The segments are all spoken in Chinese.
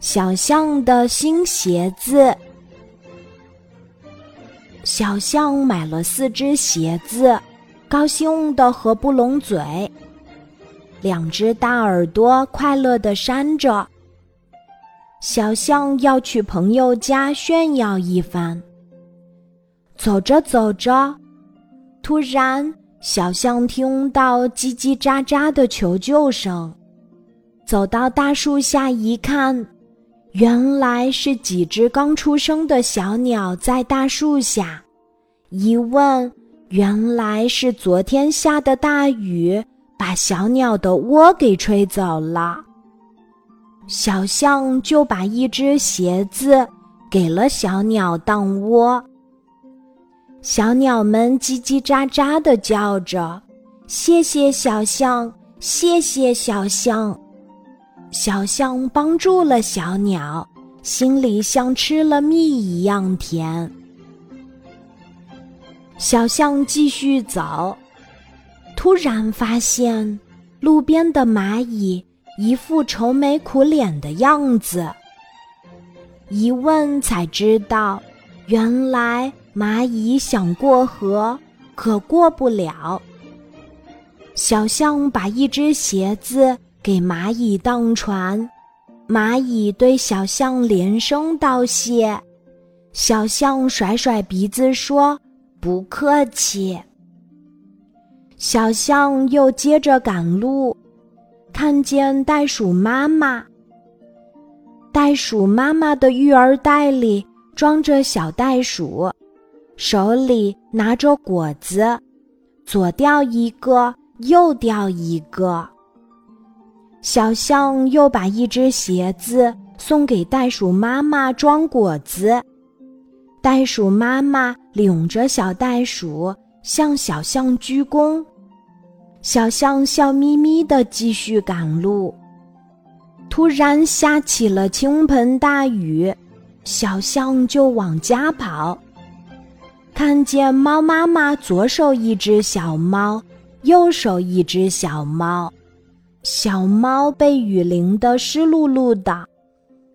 小象的新鞋子。小象买了四只鞋子，高兴的合不拢嘴。两只大耳朵快乐的扇着。小象要去朋友家炫耀一番。走着走着，突然小象听到叽叽喳喳的求救声，走到大树下一看。原来是几只刚出生的小鸟在大树下，一问，原来是昨天下的大雨把小鸟的窝给吹走了。小象就把一只鞋子给了小鸟当窝。小鸟们叽叽喳喳的叫着：“谢谢小象，谢谢小象。”小象帮助了小鸟，心里像吃了蜜一样甜。小象继续走，突然发现路边的蚂蚁一副愁眉苦脸的样子。一问才知道，原来蚂蚁想过河，可过不了。小象把一只鞋子。给蚂蚁当船，蚂蚁对小象连声道谢，小象甩甩鼻子说：“不客气。”小象又接着赶路，看见袋鼠妈妈。袋鼠妈妈的育儿袋里装着小袋鼠，手里拿着果子，左掉一个，右掉一个。小象又把一只鞋子送给袋鼠妈妈装果子，袋鼠妈妈领着小袋鼠向小象鞠躬，小象笑眯眯的继续赶路。突然下起了倾盆大雨，小象就往家跑，看见猫妈妈左手一只小猫，右手一只小猫。小猫被雨淋得湿漉漉的，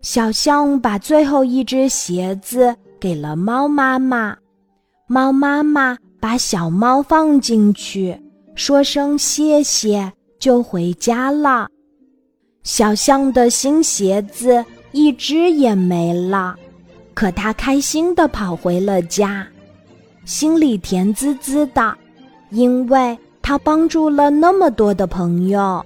小象把最后一只鞋子给了猫妈妈，猫妈妈把小猫放进去，说声谢谢就回家了。小象的新鞋子一只也没了，可它开心地跑回了家，心里甜滋滋的，因为它帮助了那么多的朋友。